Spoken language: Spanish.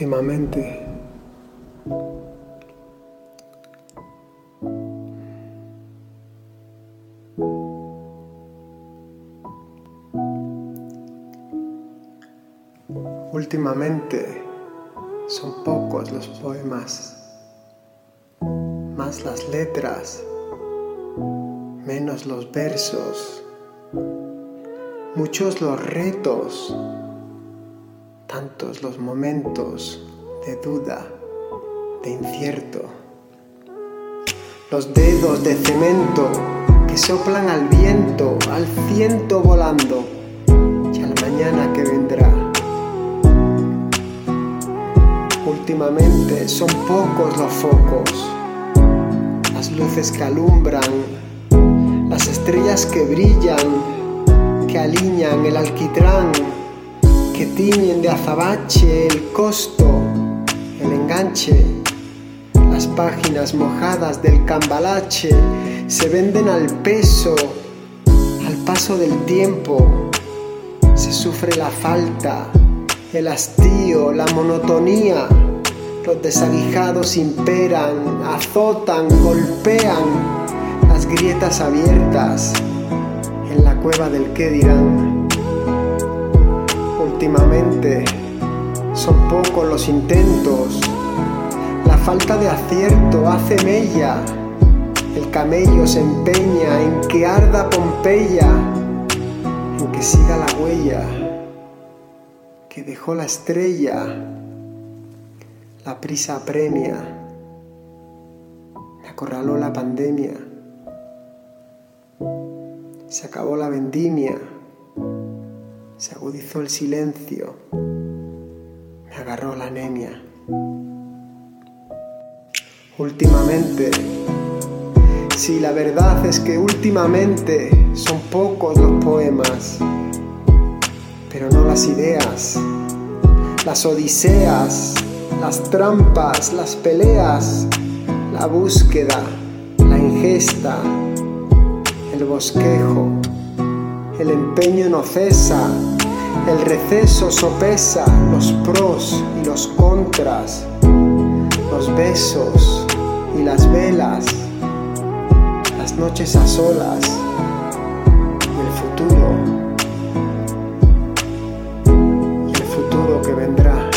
últimamente. Últimamente son pocos los poemas, más las letras, menos los versos, muchos los retos tantos los momentos de duda, de incierto. Los dedos de cemento que soplan al viento, al ciento volando, y al mañana que vendrá. Últimamente son pocos los focos, las luces que alumbran, las estrellas que brillan, que alinean el alquitrán que tiñen de azabache el costo, el enganche. Las páginas mojadas del cambalache se venden al peso, al paso del tiempo. Se sufre la falta, el hastío, la monotonía. Los desaguijados imperan, azotan, golpean las grietas abiertas en la cueva del que dirán. Últimamente son pocos los intentos, la falta de acierto hace mella, el camello se empeña en que arda Pompeya, en que siga la huella que dejó la estrella, la prisa apremia, me acorraló la pandemia, se acabó la vendimia se agudizó el silencio, me agarró la anemia. Últimamente, sí, la verdad es que últimamente son pocos los poemas, pero no las ideas, las odiseas, las trampas, las peleas, la búsqueda, la ingesta, el bosquejo el empeño no cesa, el receso sopesa los pros y los contras, los besos y las velas, las noches a solas y el futuro, y el futuro que vendrá.